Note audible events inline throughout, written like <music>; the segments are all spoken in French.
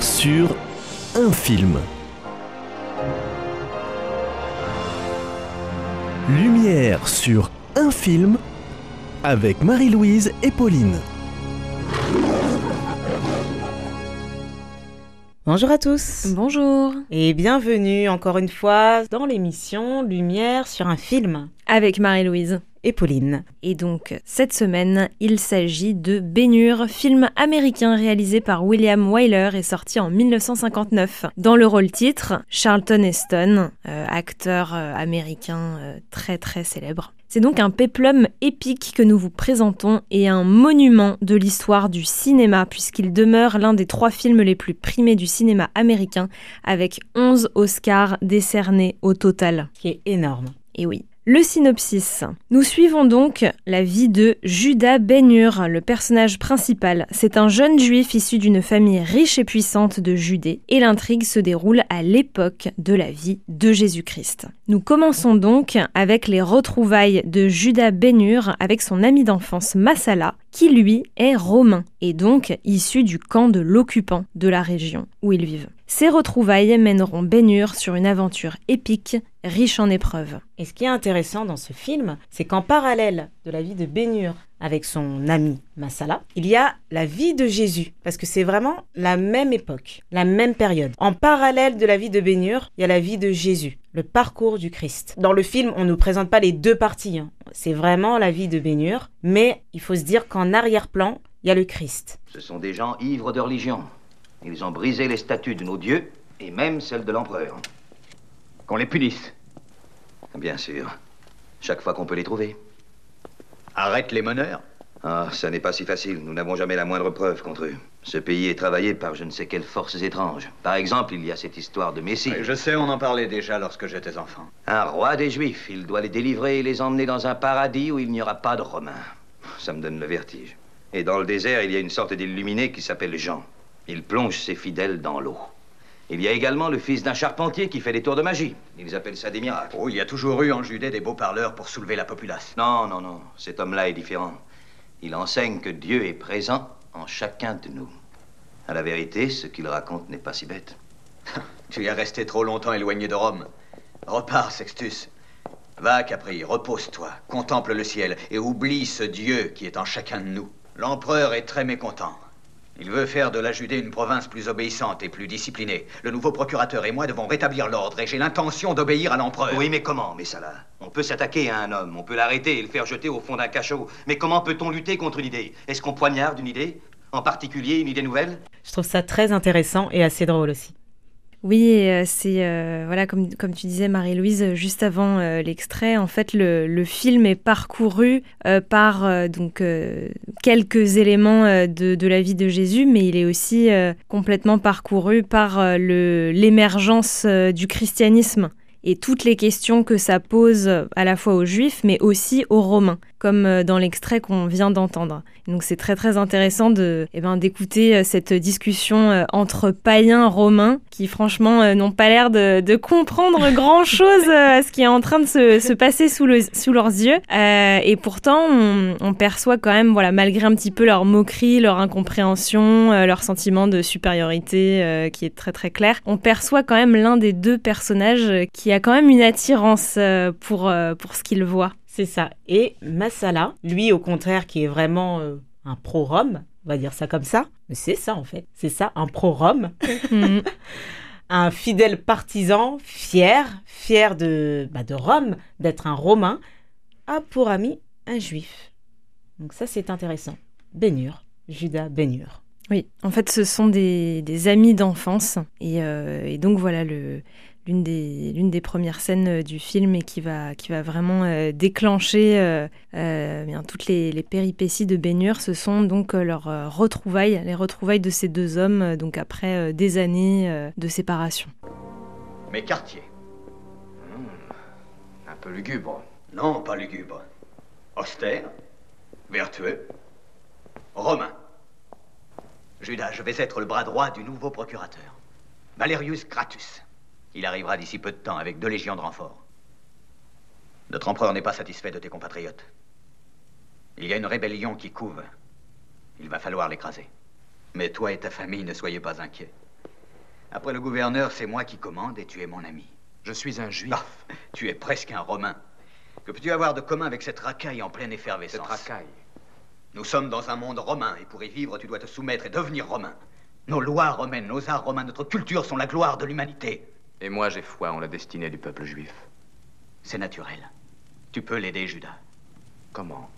Sur un film. Lumière sur un film avec Marie-Louise et Pauline. Bonjour à tous. Bonjour. Et bienvenue encore une fois dans l'émission Lumière sur un film. Avec Marie-Louise. Et Pauline. Et donc, cette semaine, il s'agit de Bénure, film américain réalisé par William Wyler et sorti en 1959. Dans le rôle titre, Charlton Heston, euh, acteur euh, américain euh, très très célèbre. C'est donc un péplum épique que nous vous présentons et un monument de l'histoire du cinéma puisqu'il demeure l'un des trois films les plus primés du cinéma américain avec 11 Oscars décernés au total. Qui est énorme. Et oui. Le synopsis. Nous suivons donc la vie de Judas Ben-Hur, le personnage principal. C'est un jeune juif issu d'une famille riche et puissante de Judée, et l'intrigue se déroule à l'époque de la vie de Jésus-Christ. Nous commençons donc avec les retrouvailles de Judas Ben-Hur avec son ami d'enfance Massala, qui lui est romain, et donc issu du camp de l'occupant de la région où ils vivent. Ces retrouvailles mèneront Ben-Hur sur une aventure épique, riche en épreuves. Et ce qui est intéressant dans ce film, c'est qu'en parallèle de la vie de Ben-Hur avec son ami Massala, il y a la vie de Jésus, parce que c'est vraiment la même époque, la même période. En parallèle de la vie de Ben-Hur, il y a la vie de Jésus, le parcours du Christ. Dans le film, on ne nous présente pas les deux parties, hein. C'est vraiment la vie de Ben-Hur, mais il faut se dire qu'en arrière-plan, il y a le Christ. Ce sont des gens ivres de religion. Ils ont brisé les statues de nos dieux et même celles de l'empereur. Qu'on les punisse. Bien sûr. Chaque fois qu'on peut les trouver. Arrête les meneurs. Ah, ça n'est pas si facile. Nous n'avons jamais la moindre preuve contre eux. Ce pays est travaillé par je ne sais quelles forces étranges. Par exemple, il y a cette histoire de Messie. Oui, je sais, on en parlait déjà lorsque j'étais enfant. Un roi des Juifs. Il doit les délivrer et les emmener dans un paradis où il n'y aura pas de Romains. Ça me donne le vertige. Et dans le désert, il y a une sorte d'illuminé qui s'appelle Jean. Il plonge ses fidèles dans l'eau. Il y a également le fils d'un charpentier qui fait des tours de magie. Ils appellent ça des miracles. Oh, il y a toujours eu en Judée des beaux parleurs pour soulever la populace. Non, non, non. Cet homme-là est différent. Il enseigne que Dieu est présent en chacun de nous. À la vérité, ce qu'il raconte n'est pas si bête. <laughs> tu es resté trop longtemps éloigné de Rome. Repars, Sextus. Va, Capri, repose-toi, contemple le ciel et oublie ce Dieu qui est en chacun de nous. L'empereur est très mécontent. Il veut faire de la Judée une province plus obéissante et plus disciplinée. Le nouveau procurateur et moi devons rétablir l'ordre et j'ai l'intention d'obéir à l'empereur. Oui, mais comment, Messala On peut s'attaquer à un homme, on peut l'arrêter et le faire jeter au fond d'un cachot. Mais comment peut-on lutter contre une idée Est-ce qu'on poignarde une idée? En particulier une idée nouvelle? Je trouve ça très intéressant et assez drôle aussi. Oui, euh, c'est euh, voilà comme comme tu disais Marie-Louise juste avant euh, l'extrait. En fait, le, le, film est parcouru par donc quelques éléments de, de, la vie de Jésus, mais il est aussi complètement parcouru par l'émergence du christianisme et toutes les questions que ça pose à la fois aux Juifs, mais aussi aux Romains, comme dans l'extrait qu'on vient d'entendre. Donc c'est très très intéressant de, eh ben, d'écouter euh, cette discussion euh, entre païens romains qui franchement euh, n'ont pas l'air de, de comprendre <laughs> grand chose à ce qui est en train de se, se passer sous, le, sous leurs yeux. Euh, et pourtant on, on, perçoit quand même, voilà, malgré un petit peu leur moquerie, leur incompréhension, euh, leur sentiment de supériorité euh, qui est très très clair, on perçoit quand même l'un des deux personnages qui a quand même une attirance pour, pour ce qu'il voit. C'est ça. Et Massala, lui, au contraire, qui est vraiment euh, un pro-Rome, on va dire ça comme ça. Mais c'est ça, en fait. C'est ça, un pro-Rome. mm. <laughs> un fidèle partisan, fier, fier de, bah, de Rome, d'être un Romain, a pour ami un Juif. Donc ça, c'est intéressant. Bénur, Judas Bénur. Oui, en fait, ce sont des, des amis d'enfance. Et, euh, et, donc, voilà, le, l'une des, l'une des premières scènes euh, du film et qui va, qui va vraiment euh, déclencher euh, euh, bien, toutes les, les, péripéties de Bénur. Ce sont donc euh, leurs euh, retrouvailles, les retrouvailles de ces deux hommes, donc après des années de séparation. Mes quartiers. Mmh, un peu lugubre. Non, pas lugubre. Austère, vertueux, romain. Judas, je vais être le bras droit du nouveau procurateur. Valerius Gratus. Il arrivera d'ici peu de temps avec deux légions de renfort. Notre empereur n'est pas satisfait de tes compatriotes. Il y a une rébellion qui couve. Il va falloir l'écraser. Mais toi et ta famille ne soyez pas inquiets. Après le gouverneur, c'est moi qui commande et tu es mon ami. Je suis un juif. Ah, tu es presque un romain. Que peux-tu avoir de commun avec cette racaille en pleine effervescence? Cette racaille. Nous sommes dans un monde romain et pour y vivre, tu dois te soumettre et devenir romain. Nos lois romaines, nos arts romains, notre culture sont la gloire de l'humanité. Et moi, j'ai foi en la destinée du peuple juif. C'est naturel. Tu peux l'aider, Judas. Comment?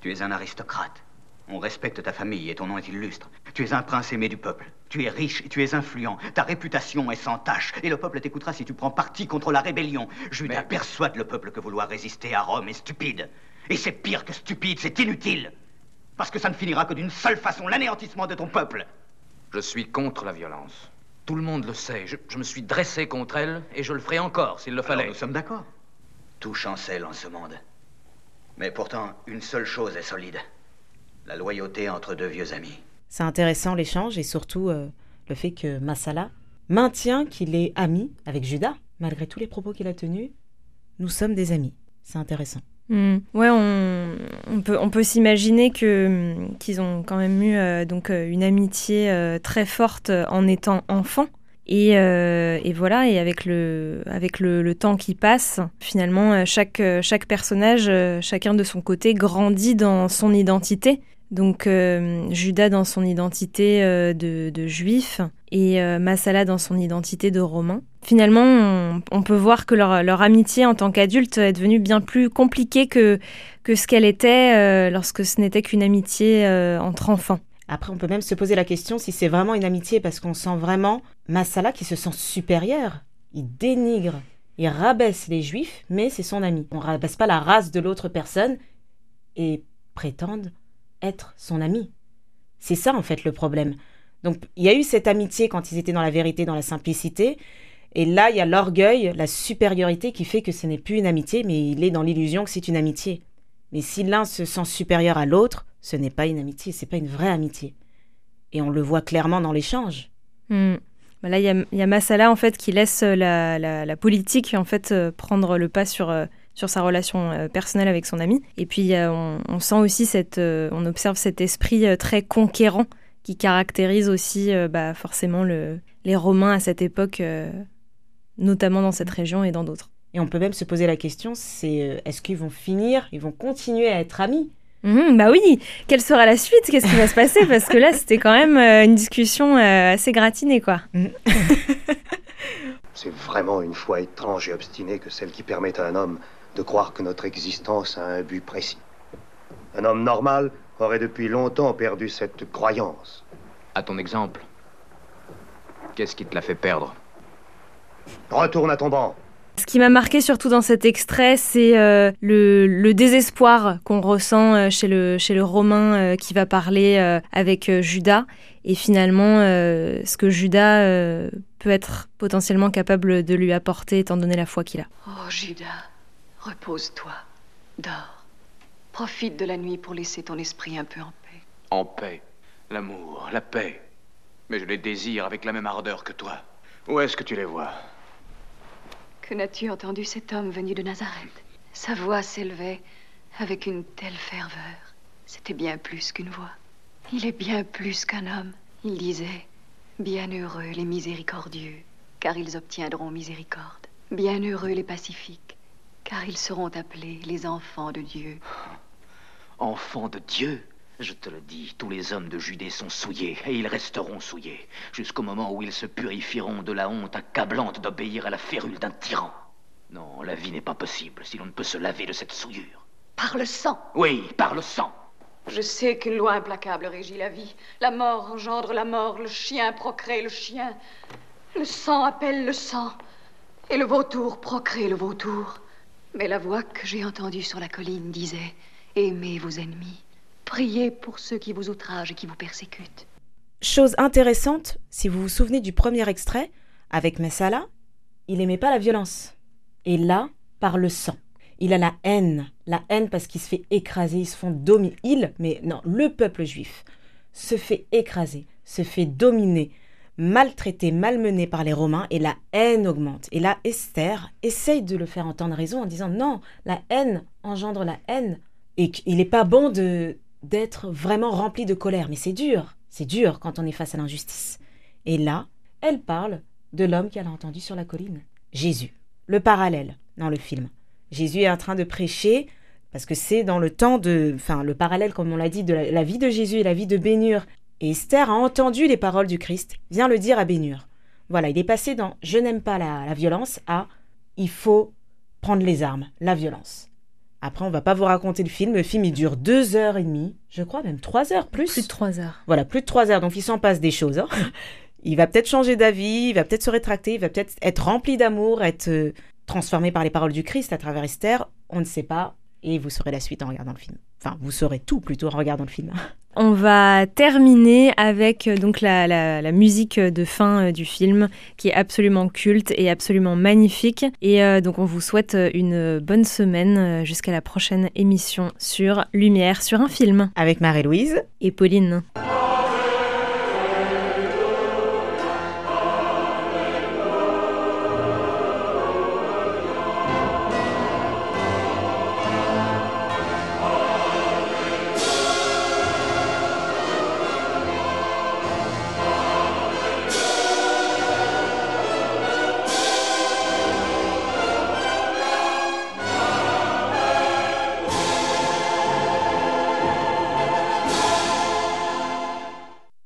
Tu es un aristocrate. On respecte ta famille et ton nom est illustre. Tu es un prince aimé du peuple. Tu es riche et tu es influent. Ta réputation est sans tache. Et le peuple t'écoutera si tu prends parti contre la rébellion. Judas Mais- persuade le peuple que vouloir résister à Rome est stupide. Et c'est pire que stupide, c'est inutile. Parce que ça ne finira que d'une seule façon, l'anéantissement de ton peuple. Je suis contre la violence. Tout le monde le sait. Je, je me suis dressé contre elle et je le ferai encore s'il le Alors, fallait. nous sommes d'accord. Tout chancelle en ce monde. Mais pourtant, une seule chose est solide. La loyauté entre deux vieux amis. C'est intéressant l'échange et surtout euh, le fait que Massala maintient qu'il est ami avec Judas, malgré tous les propos qu'il a tenus. Nous sommes des amis. C'est intéressant. Hmm. Ouais, on, peut, s'imaginer que hmm, qu'ils ont quand même eu euh, donc euh, une amitié euh, très forte en étant enfants. Et, voilà, et avec le, temps qui passe, finalement, chaque, personnage, chacun de son côté, grandit dans son identité. Donc Judas dans son identité de, de juif et Massala dans son identité de romain. Finalement, on, peut voir que leur, amitié en tant qu'adulte est devenue bien plus compliquée que, que ce qu'elle était euh, lorsque ce n'était qu'une amitié euh, entre enfants. Après, on peut même se poser la question si c'est vraiment une amitié parce qu'on sent vraiment Massala qui se sent supérieur. Il dénigre, il rabaisse les juifs, mais c'est son ami. On rabaisse pas la race de l'autre personne et prétendent être son ami. C'est ça en fait le problème. Donc il y a eu cette amitié quand ils étaient dans la vérité, dans la simplicité. Et là, il y a l'orgueil, la supériorité qui fait que ce n'est plus une amitié, mais il est dans l'illusion que c'est une amitié. Mais si l'un se sent supérieur à l'autre, ce n'est pas une amitié, c'est pas une vraie amitié. Et on le voit clairement dans l'échange. Hmm. Bah Là, il y a, Massala en fait qui laisse euh, la, politique en fait euh, prendre le pas sur euh, sur sa relation personnelle avec son ami. Et puis on, sent aussi cette, on observe cet esprit très conquérant qui caractérise aussi bah, forcément le, les Romains à cette époque, notamment dans cette région et dans d'autres. Et on peut même se poser la question, c'est euh, est-ce qu'ils vont finir, ils vont continuer à être amis? Mhm, bah oui, quelle sera la suite? Qu'est-ce qui va se passer? Parce que là, c'était quand même euh, une discussion euh, assez gratinée, quoi. <laughs> C'est vraiment une foi étrange et obstinée que celle qui permet à un homme de croire que notre existence a un but précis. Un homme normal aurait depuis longtemps perdu cette croyance. À ton exemple, qu'est-ce qui te l'a fait perdre? Retourne à ton banc. Ce qui m'a marqué surtout dans cet extrait, c'est euh, le, le désespoir qu'on ressent euh, chez le, chez le Romain euh, qui va parler euh, avec Judas. Et finalement, euh, ce que Judas euh, peut être potentiellement capable de lui apporter étant donné la foi qu'il a. Oh, Judas, repose-toi, dors. Profite de la nuit pour laisser ton esprit un peu en paix. En paix, l'amour, la paix. Mais je les désire avec la même ardeur que toi. Où est-ce que tu les vois? Que n'as-tu entendu cet homme venu de Nazareth? Sa voix s'élevait avec une telle ferveur. C'était bien plus qu'une voix. Il est bien plus qu'un homme. Il disait Bienheureux les miséricordieux, car ils obtiendront miséricorde. Bienheureux les pacifiques, car ils seront appelés les enfants de Dieu. Enfant de Dieu? Je te le dis, tous les hommes de Judée sont souillés, et ils resteront souillés, jusqu'au moment où ils se purifieront de la honte accablante d'obéir à la férule d'un tyran. Non, la vie n'est pas possible si l'on ne peut se laver de cette souillure. Par le sang Oui, par le sang. Je sais qu'une loi implacable régit la vie. La mort engendre la mort, le chien procrée le chien. Le sang appelle le sang. Et le vautour procrée le vautour. Mais la voix que j'ai entendue sur la colline disait Aimez vos ennemis. Priez pour ceux qui vous outragent et qui vous persécutent. Chose intéressante, si vous vous souvenez du premier extrait, avec Messala, il aimait pas la violence. Et là, par le sang. Il a la haine. La haine parce qu'il se fait écraser, ils se font dominer. Il, mais non, le peuple juif se fait écraser, se fait dominer, maltraité, malmené par les Romains et la haine augmente. Et là, Esther essaye de le faire entendre raison en disant non, la haine engendre la haine et qu'il n'est pas bon de d'être vraiment rempli de colère. Mais c'est dur, c'est dur quand on est face à l'injustice. Et là, elle parle de l'homme qu'elle a entendu sur la colline Jésus. Le parallèle dans le film. Jésus est en train de prêcher parce que c'est dans le temps de, enfin le parallèle comme on l'a dit de la, vie de Jésus et la vie de Bénure. Et Esther a entendu les paroles du Christ, vient le dire à Bénure. Voilà, il est passé dans je n'aime pas la, la violence à il faut prendre les armes, la violence. Après, on va pas vous raconter le film. Le film, il dure deux heures et demie, je crois même trois heures plus. Plus de trois heures. Voilà, plus de trois heures. Donc, il s'en passe des choses. Hein. <laughs> Il va peut-être changer d'avis, il va peut-être se rétracter, il va peut-être être rempli d'amour, être euh, transformé par les paroles du Christ à travers Esther. On ne sait pas. Et vous saurez la suite en regardant le film. Enfin, vous saurez tout plutôt en regardant le film. <laughs> On va terminer avec euh, donc la, musique de fin euh, du film qui est absolument culte et absolument magnifique. Et euh, donc on vous souhaite une bonne semaine jusqu'à la prochaine émission sur Lumière sur un film. Avec Marie-Louise et Pauline.